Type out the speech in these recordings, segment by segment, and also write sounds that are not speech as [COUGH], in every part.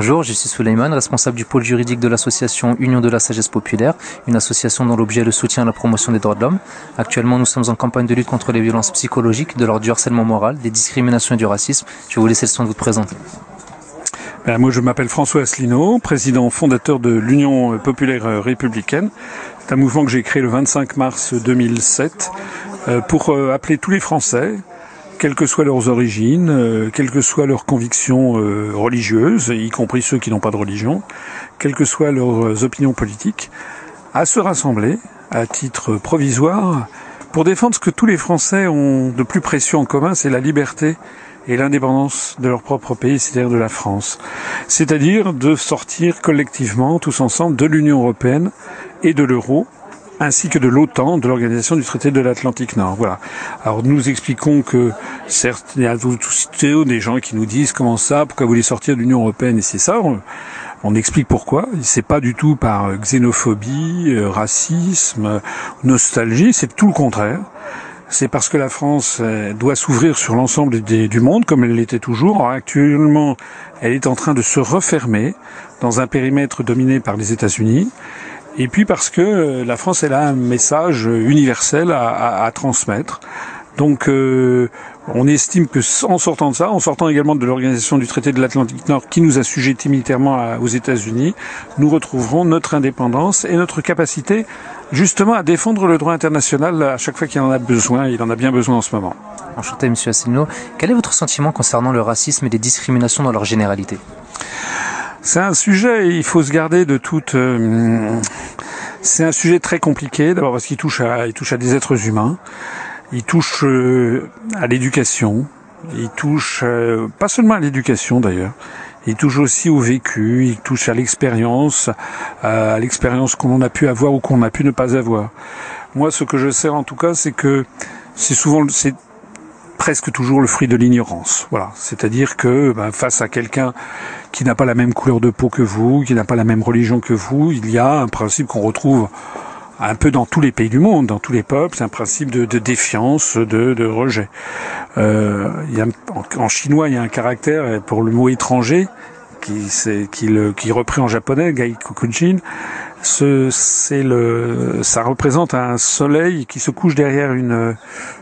Bonjour, je suis Suleiman, responsable du pôle juridique de l'association Union de la Sagesse Populaire, une association dont l'objet est le soutien à la promotion des droits de l'homme. Actuellement, nous sommes en campagne de lutte contre les violences psychologiques, de l'ordre du harcèlement moral, des discriminations et du racisme. Je vais vous laisser le soin de vous présenter. Ben, moi, je m'appelle François Asselineau, président fondateur de l'Union populaire républicaine. C'est un mouvement que j'ai créé le 25 mars 2007 euh, pour euh, appeler tous les Français quelles que soient leurs origines, euh, quelles que soient leurs convictions euh, religieuses, y compris ceux qui n'ont pas de religion, quelles que soient leurs opinions politiques, à se rassembler à titre provisoire pour défendre ce que tous les Français ont de plus précieux en commun, c'est la liberté et l'indépendance de leur propre pays, c'est-à-dire de la France. C'est-à-dire de sortir collectivement, tous ensemble, de l'Union européenne et de l'euro, ainsi que de l'OTAN, de l'Organisation du traité de l'Atlantique Nord. Voilà. Alors nous expliquons que certes, il y a tous des gens qui nous disent comment ça, pourquoi vous voulez sortir de l'Union européenne et c'est ça. On, explique pourquoi. C'est pas du tout par xénophobie, euh, racisme, nostalgie. C'est tout le contraire. C'est parce que la France euh, doit s'ouvrir sur l'ensemble du monde, comme elle l'était toujours. actuellement, elle est en train de se refermer dans un périmètre dominé par les États-Unis et puis parce que euh, la France elle a un message universel à, transmettre. Donc euh, on estime que en sortant de ça, en sortant également de l'organisation du traité de l'Atlantique Nord qui nous a sujetés militairement aux États-Unis, nous retrouverons notre indépendance et notre capacité justement à défendre le droit international à chaque fois qu'il en a besoin. Il en a bien besoin en ce moment. Enchanté, Monsieur Asselineau. Quel est votre sentiment concernant le racisme et les discriminations dans leur généralité? C'est un sujet, il faut se garder de toute. Euh, c'est un sujet très compliqué, d'abord parce qu'il touche à, il touche à des êtres humains, il touche euh, à l'éducation, il touche euh, pas seulement à l'éducation d'ailleurs, il touche aussi au vécu, il touche à l'expérience, à l'expérience qu'on a pu avoir ou qu'on a pu ne pas avoir. Moi, ce que je sais en tout cas, c'est que c'est souvent, presque toujours le fruit de l'ignorance. Voilà, c'est-à-dire que ben, face à quelqu'un qui n'a pas la même couleur de peau que vous, qui n'a pas la même religion que vous, il y a un principe qu'on retrouve un peu dans tous les pays du monde, dans tous les peuples, c'est un principe de, défiance, de, rejet. Euh, il y a, en, chinois, il y a un caractère pour le mot étranger qui, qui, le, qui est repris en japonais, gai kokujin, ce, c'est le, ça représente un soleil qui se couche derrière une,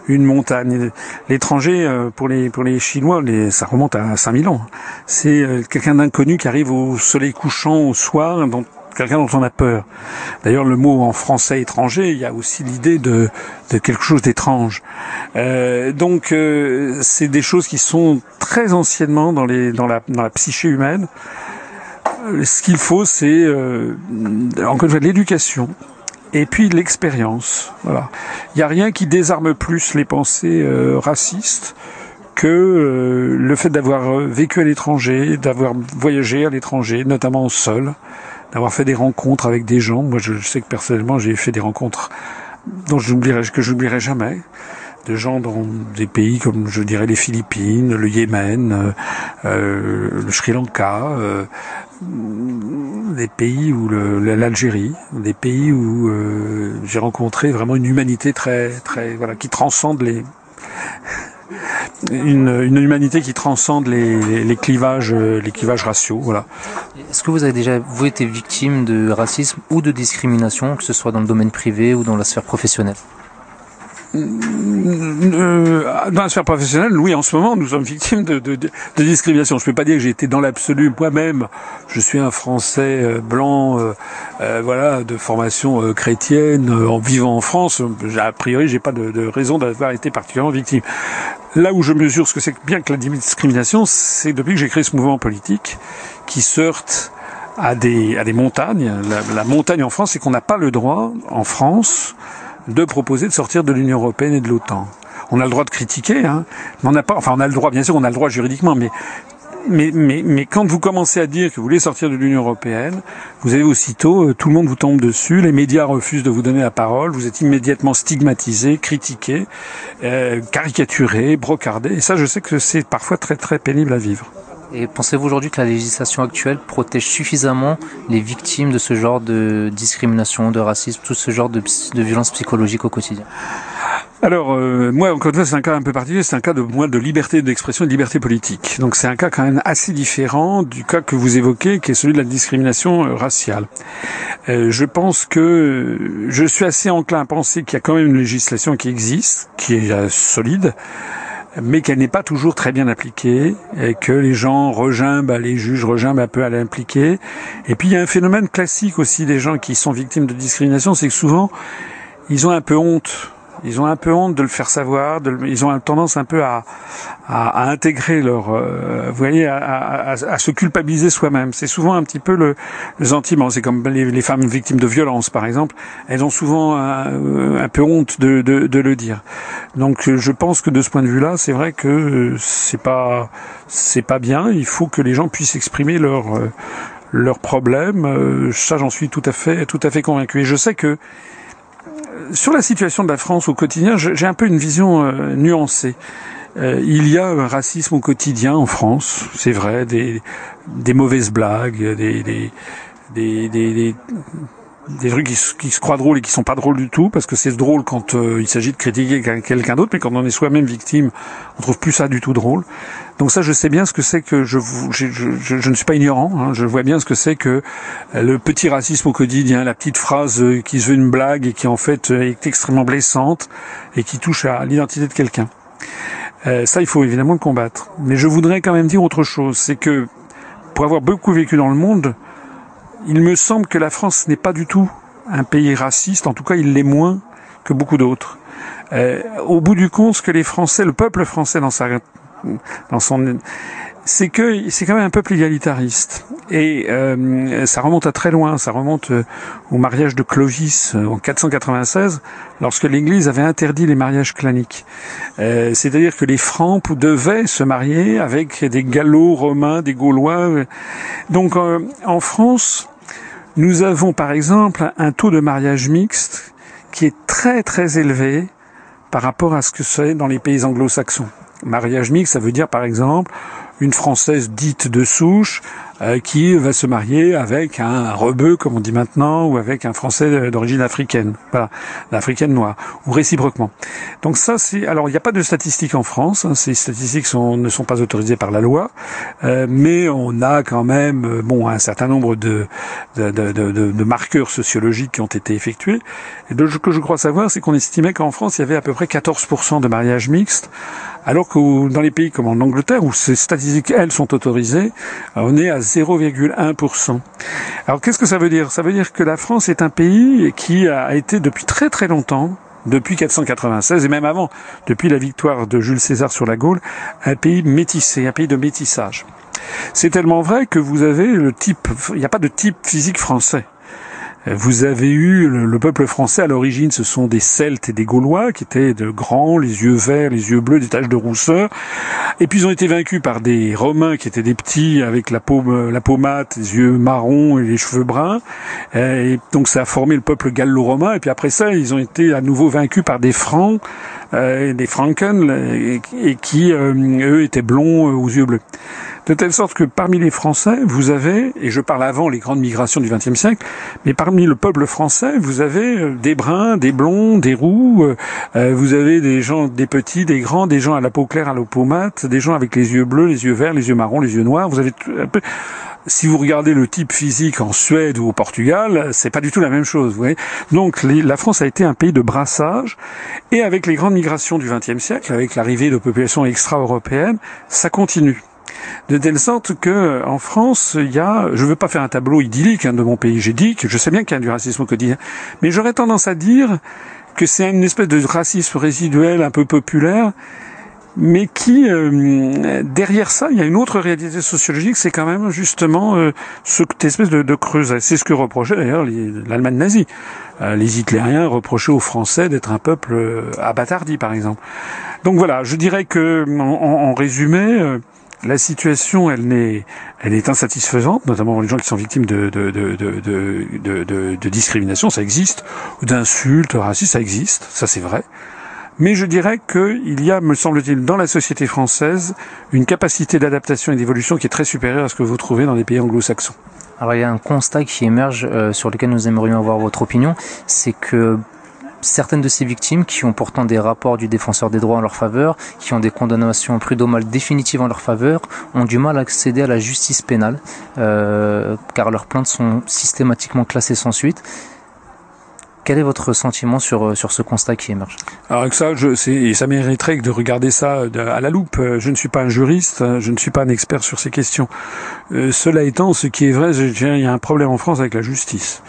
une montagne. L'étranger, euh, pour les, pour les Chinois, ça remonte à 5000 ans. C'est euh, quelqu'un d'inconnu qui arrive au soleil couchant au soir, donc quelqu'un dont on a peur. D'ailleurs, le mot en français étranger, il y a aussi l'idée de, de quelque chose d'étrange. Euh, donc, euh, c'est des choses qui sont très anciennement dans, les, dans, la, dans la psyché humaine ce qu'il faut, c'est euh, encore une fois l'éducation et puis l'expérience. Voilà. Il n'y a rien qui désarme plus les pensées euh, racistes que euh, le fait d'avoir vécu à l'étranger, d'avoir voyagé à l'étranger, notamment seul, d'avoir fait des rencontres avec des gens. Moi, je, sais que personnellement, j'ai fait des rencontres dont j'oublierai, que j'oublierai jamais de gens dans des pays comme je dirais les Philippines, le Yémen, euh, le Sri Lanka, euh, des pays où l'Algérie, des pays où euh, j'ai rencontré vraiment une humanité très très voilà qui transcende les [LAUGHS] une, humanité qui transcende les, clivages les clivages raciaux voilà. Est-ce que vous avez déjà vous été victime de racisme ou de discrimination que ce soit dans le domaine privé ou dans la sphère professionnelle? euh, dans la sphère professionnelle, oui, en ce moment, nous sommes victimes de, discrimination. Je ne peux pas dire que j'ai été dans l'absolu moi-même. Je suis un Français euh, blanc, euh, euh, voilà, de formation chrétienne, en vivant en France. A priori, j'ai pas de, raison d'avoir été particulièrement victime. Là où je mesure ce que c'est bien que la discrimination, c'est depuis que j'ai créé ce mouvement politique qui se heurte à des, à des montagnes. La, la montagne en France, c'est qu'on n'a pas le droit, en France, de proposer de sortir de l'Union européenne et de l'OTAN. On a le droit de critiquer, hein, mais on n'a pas, enfin on a le droit, bien sûr, on a le droit juridiquement, mais mais, mais, mais quand vous commencez à dire que vous voulez sortir de l'Union européenne, vous avez aussitôt, euh, tout le monde vous tombe dessus, les médias refusent de vous donner la parole, vous êtes immédiatement stigmatisé, critiqué, euh, caricaturé, brocardé, et ça je sais que c'est parfois très très pénible à vivre. Et pensez-vous aujourd'hui que la législation actuelle protège suffisamment les victimes de ce genre de discrimination, de racisme, tout ce genre de, de violence psychologique au quotidien? Alors, euh, moi, encore une fois, c'est un cas un peu particulier, c'est un cas de moins de liberté d'expression et de liberté politique. Donc c'est un cas quand même assez différent du cas que vous évoquez, qui est celui de la discrimination euh, raciale. Euh, je pense que je suis assez enclin à penser qu'il y a quand même une législation qui existe, qui est solide, mais qu'elle n'est pas toujours très bien appliquée, et que les gens regimbent, les juges regimbent un peu à l'impliquer. Et puis il y a un phénomène classique aussi des gens qui sont victimes de discrimination, c'est que souvent, ils ont un peu honte ils ont un peu honte de le faire savoir. De ils ont tendance un peu à, à, à intégrer leur, euh, vous voyez, à, à, à, se culpabiliser soi-même. C'est souvent un petit peu le, le sentiment. C'est comme les, femmes victimes de violence, par exemple. Elles ont souvent un, euh, peu honte de, de, de, le dire. Donc, je pense que de ce point de vue-là, c'est vrai que c'est pas, c'est pas bien. Il faut que les gens puissent exprimer leur euh, leurs problèmes. Ça, j'en suis tout à fait, tout à fait convaincu. Et je sais que sur la situation de la France au quotidien, j'ai un peu une vision euh, nuancée. Euh, il y a un racisme au quotidien en France, c'est vrai, des, des mauvaises blagues, des, des, des, des des trucs qui, se croient drôles et qui sont pas drôles du tout, parce que c'est drôle quand euh, il s'agit de critiquer quelqu'un d'autre, mais quand on est soi-même victime, on trouve plus ça du tout drôle. Donc ça, je sais bien ce que c'est que je, je, je, je, ne suis pas ignorant. Hein, je vois bien ce que c'est que euh, le petit racisme au quotidien, la petite phrase euh, qui se veut une blague et qui en fait est extrêmement blessante et qui touche à l'identité de quelqu'un. ça, il faut évidemment le combattre. Mais je voudrais quand même dire autre chose, c'est que pour avoir beaucoup vécu dans le monde, il me semble que la France n'est pas du tout un pays raciste, en tout cas il l'est moins que beaucoup d'autres. Euh, au bout du compte, ce que les Français, le peuple français dans sa dans son c'est que c'est quand même un peuple égalitariste et euh, ça remonte à très loin, ça remonte euh, au mariage de Clovis euh, en 496 lorsque l'Église avait interdit les mariages claniques. Euh, C'est-à-dire que les Francs devaient se marier avec des Gallo-Romains, des Gaulois. Donc en France, nous avons par exemple un taux de mariage mixte qui est très très élevé par rapport à ce que c'est dans les pays anglo-saxons. Mariage mixte, ça veut dire par exemple une Française dite de souche euh, qui va se marier avec un rebeu, comme on dit maintenant, ou avec un Français d'origine africaine, voilà, africaine noire, ou réciproquement. Donc ça, c'est alors il n'y a pas de statistiques en France. Hein, ces statistiques sont, ne sont pas autorisées par la loi, euh, mais on a quand même euh, bon un certain nombre de de, de, de, marqueurs sociologiques qui ont été effectués. Et de, ce que je crois savoir, c'est qu'on estimait qu'en France, il y avait à peu près 14% de mariages mixtes, alors que dans les pays comme en Angleterre, où ces statistiques, elles, sont autorisées, on est à 0,1%. Alors qu'est-ce que ça veut dire? Ça veut dire que la France est un pays qui a été depuis très très longtemps depuis 496 et même avant, depuis la victoire de Jules César sur la Gaule, un pays métissé, un pays de métissage. C'est tellement vrai que vous avez le type, il n'y a pas de type physique français. Vous avez eu le, peuple français à l'origine, ce sont des Celtes et des Gaulois qui étaient de grands, les yeux verts, les yeux bleus, des taches de rousseur. Et puis ils ont été vaincus par des Romains qui étaient des petits avec la peau, la peau mate, les yeux marrons et les cheveux bruns. Et donc ça a formé le peuple gallo-romain. Et puis après ça, ils ont été à nouveau vaincus par des Francs, euh, des Franken, et, qui euh, eux étaient blonds euh, aux yeux bleus. De telle sorte que parmi les Français, vous avez, et je parle avant les grandes migrations du XXe siècle, mais parmi le peuple français, vous avez euh, des bruns, des blonds, des roux, euh, euh, vous avez des gens, des petits, des grands, des gens à la peau claire, à la peau mate, des gens avec les yeux bleus, les yeux verts, les yeux marrons, les yeux noirs. Vous avez si vous regardez le type physique en Suède ou au Portugal, c'est pas du tout la même chose. Vous voyez Donc la France a été un pays de brassage, et avec les grandes migrations du XXe siècle, avec l'arrivée de populations extra-européennes, ça continue de telle sorte que en France, il y a, je veux pas faire un tableau idyllique hein, de mon pays, j'ai dit que je sais bien qu'il y a du racisme au quotidien, mais j'aurais tendance à dire que c'est une espèce de racisme résiduel un peu populaire, mais qui, euh, derrière ça, il y a une autre réalité sociologique, c'est quand même justement euh, cette espèce de, de creuset. C'est ce que reprochait d'ailleurs l'Allemagne nazie. Euh, les Hitlériens reprochaient aux Français d'être un peuple abattardi, par exemple. Donc voilà, je dirais que, en, en résumé, la situation, elle, est, elle est insatisfaisante, notamment pour les gens qui sont victimes de, de, de, de discrimination, ça existe, ou d'insultes racistes, ça existe, ça c'est vrai. Mais je dirais qu'il y a, me semble-t-il, dans la société française, une capacité d'adaptation et d'évolution qui est très supérieure à ce que vous trouvez dans les pays anglo-saxons. Alors il y a un constat qui émerge euh, sur lequel nous aimerions avoir votre opinion, c'est que certaines de ces victimes, qui ont pourtant des rapports du défenseur des droits en leur faveur, qui ont des condamnations prud'homales définitives en leur faveur, ont du mal à accéder à la justice pénale, euh, car leurs plaintes sont systématiquement classées sans suite. Quel est votre sentiment sur, euh, sur ce constat qui émerge? Alors ça, je, ça mériterait de regarder ça à la loupe. Je ne suis pas un juriste, je ne suis pas un expert sur ces questions. Euh, cela étant, ce qui est vrai, il y a un problème en France avec la justice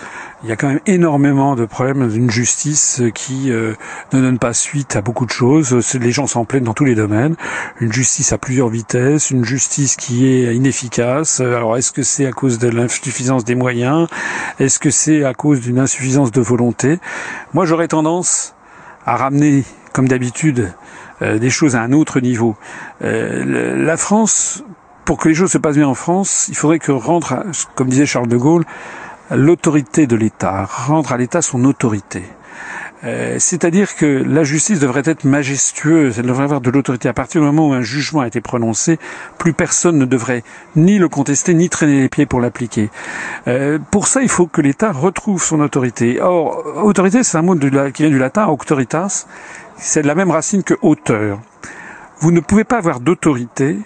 il y a quand même énormément de problèmes d'une justice qui euh, ne donne pas suite à beaucoup de choses. Les gens s'en plaignent dans tous les domaines. Une justice à plusieurs vitesses, une justice qui est inefficace. Alors est-ce que c'est à cause de l'insuffisance des moyens? Est-ce que c'est à cause d'une insuffisance de volonté? Moi j'aurais tendance à ramener, comme d'habitude, euh, des choses à un autre niveau. Euh, la France, pour que les choses se passent bien en France, il faudrait que rentre, comme disait Charles de Gaulle, l'autorité de l'État, rendre à l'État son autorité. Euh, c'est-à-dire que la justice devrait être majestueuse, elle devrait avoir de l'autorité. À partir du moment où un jugement a été prononcé, plus personne ne devrait ni le contester, ni traîner les pieds pour l'appliquer. Euh, pour ça, il faut que l'État retrouve son autorité. Or, autorité, c'est un mot qui vient du latin, auctoritas, c'est de la même racine que auteur. Vous ne pouvez pas avoir d'autorité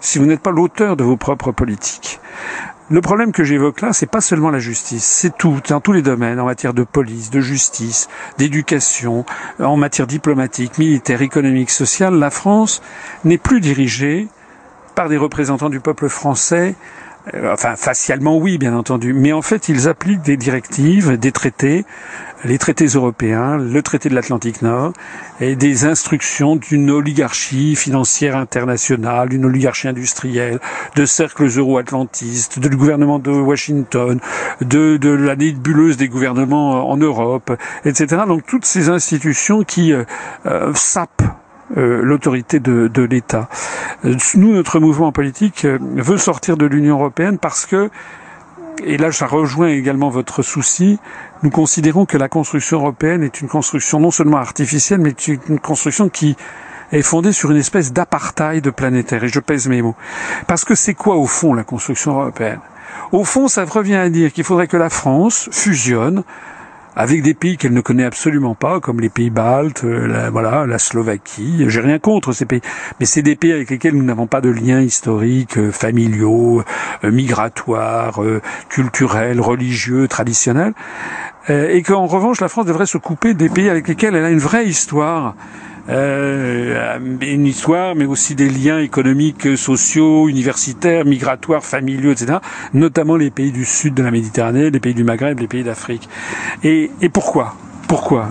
si vous n'êtes pas l'auteur de vos propres politiques. Le problème que j'évoque là, c'est pas seulement la justice, c'est tout, dans tous les domaines, en matière de police, de justice, d'éducation, en matière diplomatique, militaire, économique, sociale. La France n'est plus dirigée par des représentants du peuple français enfin facialement oui bien entendu, mais en fait ils appliquent des directives, des traités les traités européens, le traité de l'Atlantique Nord, et des instructions d'une oligarchie financière internationale, d'une oligarchie industrielle, de cercles euro-atlantistes, du gouvernement de Washington, de, de la nébuleuse des gouvernements en Europe, etc. Donc toutes ces institutions qui euh, euh, sapent euh, l'autorité de, de l'État. Nous, notre mouvement politique veut sortir de l'Union européenne parce que et là ça rejoint également votre souci, nous considérons que la construction européenne est une construction non seulement artificielle, mais une construction qui est fondée sur une espèce d'apartheid planétaire. Et je pèse mes mots. Parce que c'est quoi au fond la construction européenne? Au fond, ça revient à dire qu'il faudrait que la France fusionne avec des pays qu'elle ne connaît absolument pas, comme les pays baltes, euh, la, voilà, la Slovaquie. J'ai rien contre ces pays, mais c'est des pays avec lesquels nous n'avons pas de liens historiques, euh, familiaux, euh, migratoires, culturels, religieux, traditionnels, et qu'en revanche la France devrait se couper des pays avec lesquels elle a une vraie histoire euh, une histoire, mais aussi des liens économiques, sociaux, universitaires, migratoires, familiaux, etc. Notamment les pays du sud de la Méditerranée, les pays du Maghreb, les pays d'Afrique. Et, et pourquoi? Pourquoi?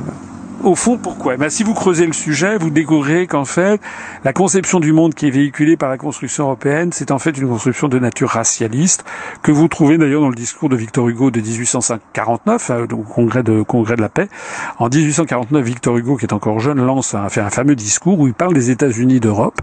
Au fond, pourquoi? Eh ben, Si vous creusez le sujet, vous découvrirez qu'en fait, la conception du monde qui est véhiculée par la construction européenne, c'est en fait une construction de nature racialiste, que vous trouvez d'ailleurs dans le discours de Victor Hugo de 1849, euh, au congrès de, congrès de la paix. En 1849, Victor Hugo, qui est encore jeune, lance un, fait un fameux discours où il parle des États-Unis d'Europe.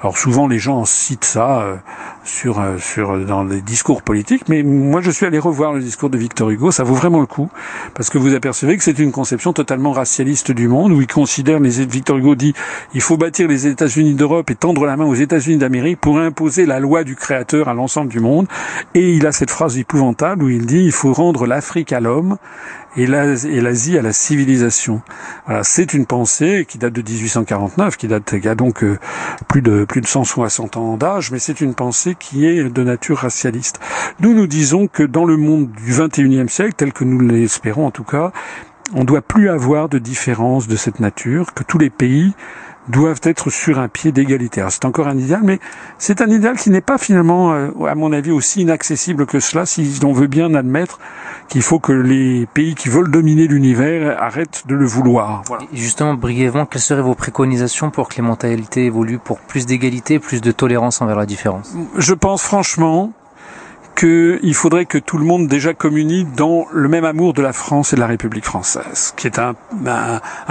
Alors souvent, les gens citent ça euh, sur, euh, sur, dans les discours politiques, mais moi, je suis allé revoir le discours de Victor Hugo, ça vaut vraiment le coup, parce que vous apercevez que c'est une conception totalement racialiste du monde, où il considère, les, Victor Hugo dit, il faut bâtir les États-Unis d'Europe et tendre la main aux États-Unis d'Amérique pour imposer la loi du Créateur à l'ensemble du monde. Et il a cette phrase épouvantable où il dit, il faut rendre l'Afrique à l'homme et l'Asie à la civilisation. C'est une pensée qui date de 1849, qui date, qui a donc euh, plus de plus de 160 ans d'âge, mais c'est une pensée qui est de nature racialiste. Nous nous disons que dans le monde du 21e siècle, tel que nous l'espérons en tout cas, on ne doit plus avoir de différence de cette nature, que tous les pays doivent être sur un pied d'égalité. C'est encore un idéal, mais c'est un idéal qui n'est pas finalement, euh, à mon avis, aussi inaccessible que cela, si l'on veut bien admettre qu'il faut que les pays qui veulent dominer l'univers arrêtent de le vouloir. justement, brièvement, quelles seraient vos préconisations pour que les mentalités évoluent pour plus d'égalité, plus de tolérance envers la différence? Je pense franchement qu'il faudrait que tout le monde déjà communie dans le même amour de la France et de la République française, qui est un,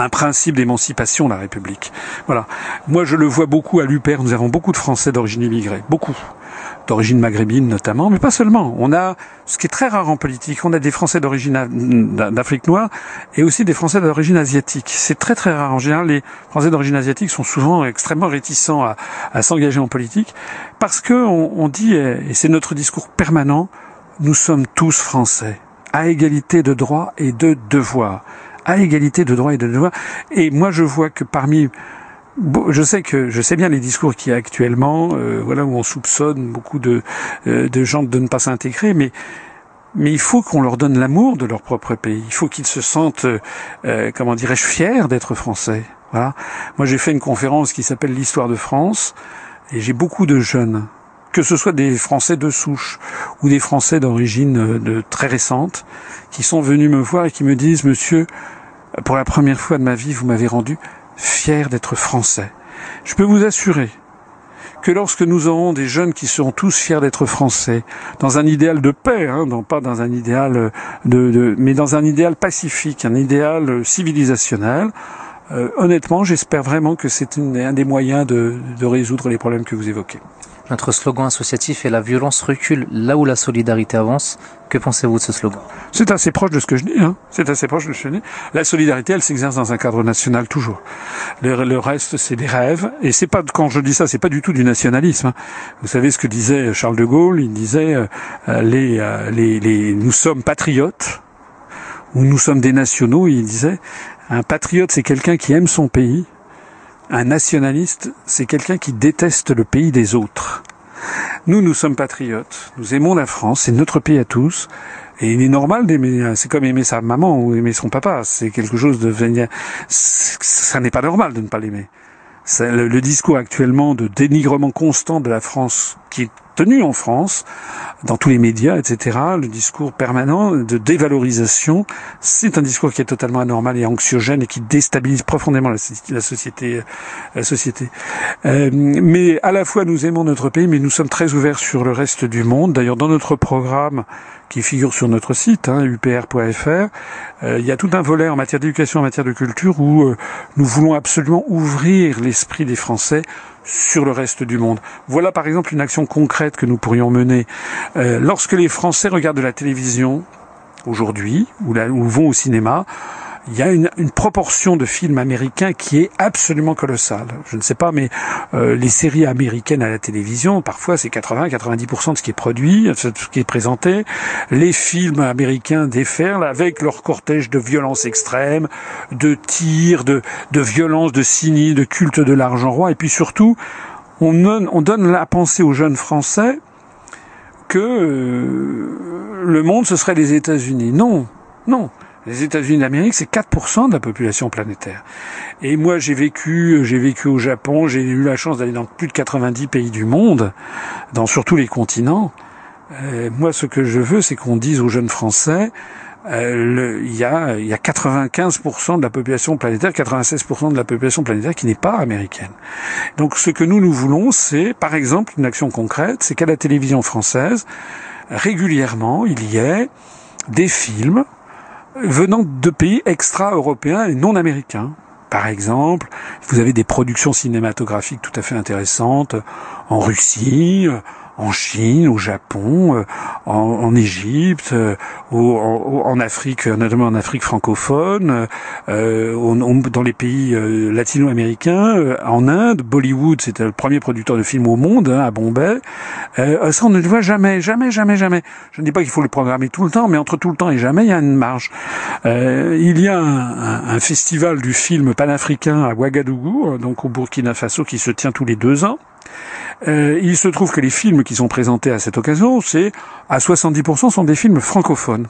principe d'émancipation de la République. Voilà. Moi, je le vois beaucoup à l'UPER. Nous avons beaucoup de Français d'origine immigrée, beaucoup d'origine maghrébine notamment, mais pas seulement. On a, ce qui est très rare en politique, on a des Français d'origine d'Afrique noire et aussi des Français d'origine asiatique. C'est très très rare. En général, les Français d'origine asiatique sont souvent extrêmement réticents à, à s'engager en politique parce que on, on dit, et c'est notre discours permanent, nous sommes tous Français, à égalité de droits et de devoirs à égalité de droits et de devoirs. Et moi, je vois que parmi je sais que je sais bien les discours qu'il y a actuellement, euh, voilà où on soupçonne beaucoup de, euh, de gens de ne pas s'intégrer, mais mais il faut qu'on leur donne l'amour de leur propre pays. Il faut qu'ils se sentent, euh, comment dirais-je, fiers d'être français. Voilà. Moi, j'ai fait une conférence qui s'appelle l'histoire de France, et j'ai beaucoup de jeunes, que ce soit des Français de souche ou des Français d'origine de très récente, qui sont venus me voir et qui me disent, Monsieur, pour la première fois de ma vie, vous m'avez rendu fier d'être français. Je peux vous assurer que lorsque nous aurons des jeunes qui seront tous fiers d'être français, dans un idéal de paix, hein, non pas dans un idéal de, de, mais dans un idéal pacifique, un idéal civilisationnel, euh, honnêtement, j'espère vraiment que c'est un des moyens de, de résoudre les problèmes que vous évoquez. Notre slogan associatif est la violence recule là où la solidarité avance. Que pensez-vous de ce slogan? C'est assez proche de ce que je dis. Hein. C'est assez proche de ce que je dis. La solidarité, elle s'exerce dans un cadre national toujours. Le, reste, c'est des rêves. Et c'est pas quand je dis ça, c'est pas du tout du nationalisme. Hein. Vous savez ce que disait Charles de Gaulle? Il disait euh, euh, les, nous sommes patriotes ou nous sommes des nationaux. Il disait un patriote, c'est quelqu'un qui aime son pays un nationaliste, c'est quelqu'un qui déteste le pays des autres. Nous, nous sommes patriotes. Nous aimons la France. C'est notre pays à tous. Et il est normal d'aimer, c'est comme aimer sa maman ou aimer son papa. C'est quelque chose de, ça n'est pas normal de ne pas l'aimer. Le, le discours actuellement de dénigrement constant de la France qui est tenu en France, dans tous les médias, etc., le discours permanent de dévalorisation, c'est un discours qui est totalement anormal et anxiogène et qui déstabilise profondément la, société. La société. Euh, mais à la fois, nous aimons notre pays, mais nous sommes très ouverts sur le reste du monde. D'ailleurs, dans notre programme, qui figure sur notre site, hein, upr.fr, euh, il y a tout un volet en matière d'éducation, en matière de culture, où euh, nous voulons absolument ouvrir l'esprit des Français sur le reste du monde. Voilà par exemple une action concrète que nous pourrions mener. Euh, lorsque les Français regardent la télévision aujourd'hui ou, ou vont au cinéma, il y a une, proportion de films américains qui est absolument colossale. Je ne sais pas, mais euh, les séries américaines à la télévision, parfois c'est 80-90% de ce qui est produit, de ce qui est présenté. Les films américains déferlent avec leur cortège de violence extrême, de tirs, de, de violence, de cynisme, de culte de l'argent roi, et puis surtout, on donne, on donne la pensée aux jeunes Français que euh, le monde ce serait les États-Unis. Non, non. Les États-Unis d'Amérique, c'est 4% de la population planétaire. Et moi, j'ai vécu, j'ai vécu au Japon, j'ai eu la chance d'aller dans plus de 90 pays du monde, dans surtout les continents. Euh, moi, ce que je veux, c'est qu'on dise aux jeunes Français, euh, il, y a, y a 95% de la population planétaire, 96% de la population planétaire qui n'est pas américaine. Donc, ce que nous, nous voulons, c'est, par exemple, une action concrète, c'est qu'à la télévision française, régulièrement, il y ait des films venant de pays extra-européens et non américains. Par exemple, vous avez des productions cinématographiques tout à fait intéressantes en Russie, en Chine, au Japon, euh, en, en Égypte, euh, en, en, Afrique, notamment en Afrique francophone, euh, dans les pays latino-américains, en Inde, Bollywood, c'était le premier producteur de films au monde, hein, à Bombay. ça, on ne le voit jamais, jamais, jamais, jamais. Je ne dis pas qu'il faut le programmer tout le temps, mais entre tout le temps et jamais, il y a une marge. il y a un, un, festival du film panafricain à Ouagadougou, donc au Burkina Faso, qui se tient tous les deux ans. Euh, il se trouve que les films qui sont présentés à cette occasion, c'est à 70% sont des films francophones.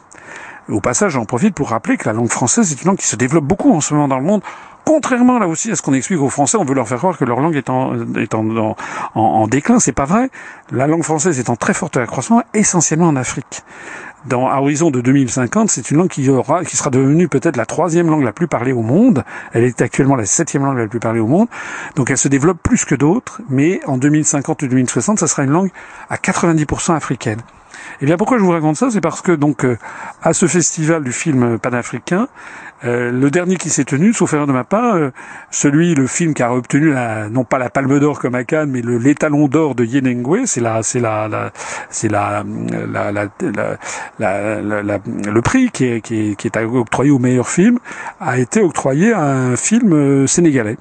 Au passage, j'en profite pour rappeler que la langue française est une langue qui se développe beaucoup en ce moment dans le monde. Contrairement là aussi à ce qu'on explique aux Français, on veut leur faire croire que leur langue est en, est en, en, en déclin. C'est pas vrai. La langue française est en très forte accroissement, essentiellement en Afrique dans, horizon de 2050, c'est une langue qui, aura, qui sera devenue peut-être la troisième langue la plus parlée au monde. Elle est actuellement la septième langue la plus parlée au monde. Donc elle se développe plus que d'autres, mais en 2050 ou 2060, ça sera une langue à 90% africaine. Eh bien pourquoi je vous raconte ça? C'est parce que donc euh, à ce festival du film panafricain, euh, le dernier qui s'est tenu, sauf erreur de ma part, euh, celui, le film qui a obtenu la, non pas la Palme d'Or comme à Cannes, mais l'étalon d'or de Yenengwe, c'est la, c'est la, la c'est la, le prix qui est, qui est, qui est octroyé au meilleur film, a été octroyé à un film sénégalais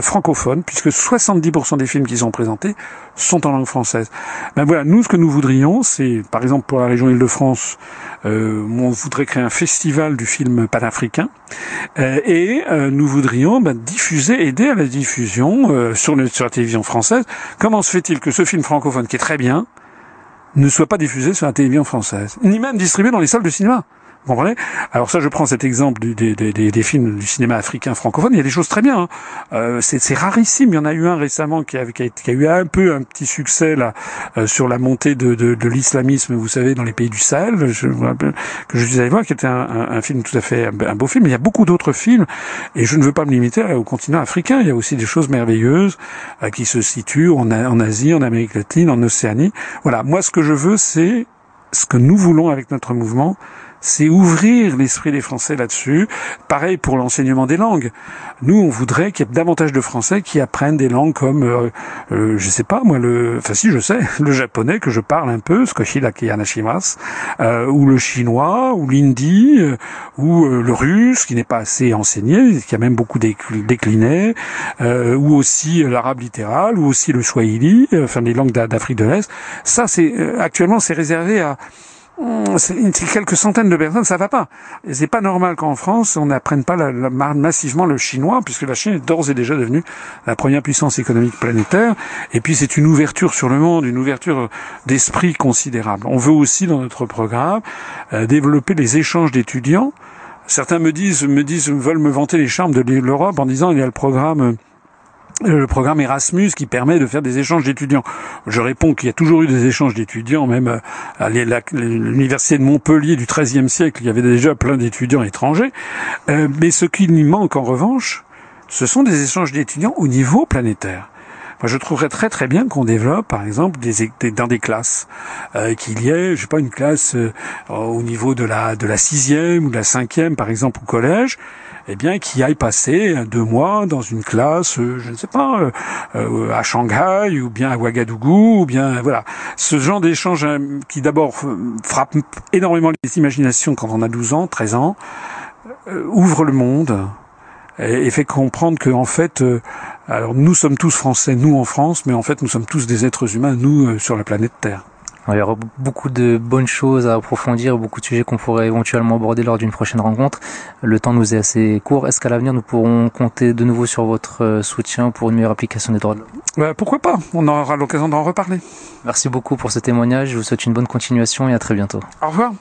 francophone, puisque 70% des films qui sont présentés sont en langue française. Ben voilà, nous, ce que nous voudrions, c'est, par exemple, pour la région Île-de-France, euh, on voudrait créer un festival du film panafricain, euh, et euh, nous voudrions ben, diffuser, aider à la diffusion euh, sur la télévision française. Comment se fait-il que ce film francophone, qui est très bien, ne soit pas diffusé sur la télévision française, ni même distribué dans les salles de cinéma? Vous comprenez? Alors ça, je prends cet exemple du, des, des, des, films du cinéma africain francophone. Il y a des choses très bien. Hein. Euh, c'est rarissime. Il y en a eu un récemment qui a, qui, a, qui a, eu un peu un petit succès là euh, sur la montée de, de, de l'islamisme, vous savez, dans les pays du Sahel. Je, que je suis allé voir, qui était un, un, un film tout à fait un, beau film. Il y a beaucoup d'autres films, et je ne veux pas me limiter au continent africain. Il y a aussi des choses merveilleuses euh, qui se situent en, en Asie, en Amérique latine, en Océanie. Voilà. Moi, ce que je veux, c'est ce que nous voulons avec notre mouvement, c'est ouvrir l'esprit des Français là-dessus. Pareil pour l'enseignement des langues. Nous, on voudrait qu'il y ait davantage de Français qui apprennent des langues comme, euh, euh, je sais pas moi, le, enfin si je sais, [LAUGHS] le japonais que je parle un peu, euh, ou le chinois, ou l'hindi, euh, ou le russe qui n'est pas assez enseigné, qui a même beaucoup décliné, ou aussi l'arabe littéral, ou aussi le swahili, enfin les langues d'Afrique de l'Est. Ça, c'est actuellement c'est réservé à c'est quelques centaines de personnes, ça va pas. C'est pas normal qu'en France, on n'apprenne pas massivement le chinois, puisque la Chine est d'ores et déjà devenue la première puissance économique planétaire. Et puis c'est une ouverture sur le monde, une ouverture d'esprit considérable. On veut aussi dans notre programme euh, développer les échanges d'étudiants. Certains me disent, me disent, veulent me vanter les charmes de l'Europe en disant il y a le programme le programme Erasmus qui permet de faire des échanges d'étudiants. Je réponds qu'il y a toujours eu des échanges d'étudiants, même euh, à l'université de Montpellier du XIIIe siècle, il y avait déjà plein d'étudiants étrangers. Euh, mais ce qui nous manque en revanche, ce sont des échanges d'étudiants au niveau planétaire. Moi, je trouverais très très bien qu'on développe, par exemple, des, dans des classes, euh, qu'il y ait, je sais pas, une classe au niveau de la de la sixième ou de la cinquième, par exemple, au collège, eh bien, qui aille passer deux mois dans une classe, euh, je ne sais pas, euh, euh, à Shanghai ou bien à Ouagadougou, ou bien voilà, ce genre d'échange qui d'abord frappe énormément les imaginations quand on a 12 ans, 13 ans, ouvre le monde et, fait comprendre que en fait, alors nous sommes tous français, nous en France, mais en fait nous sommes tous des êtres humains, nous sur la planète Terre. Il y aura beaucoup de bonnes choses à approfondir, beaucoup de sujets qu'on pourrait éventuellement aborder lors d'une prochaine rencontre. Le temps nous est assez court. Est-ce qu'à l'avenir, nous pourrons compter de nouveau sur votre euh, soutien pour une meilleure application des droits de l'homme? Bah, Pourquoi pas? On aura l'occasion d'en reparler. Merci beaucoup pour ce témoignage. Je vous souhaite une bonne continuation et à très bientôt. Au revoir.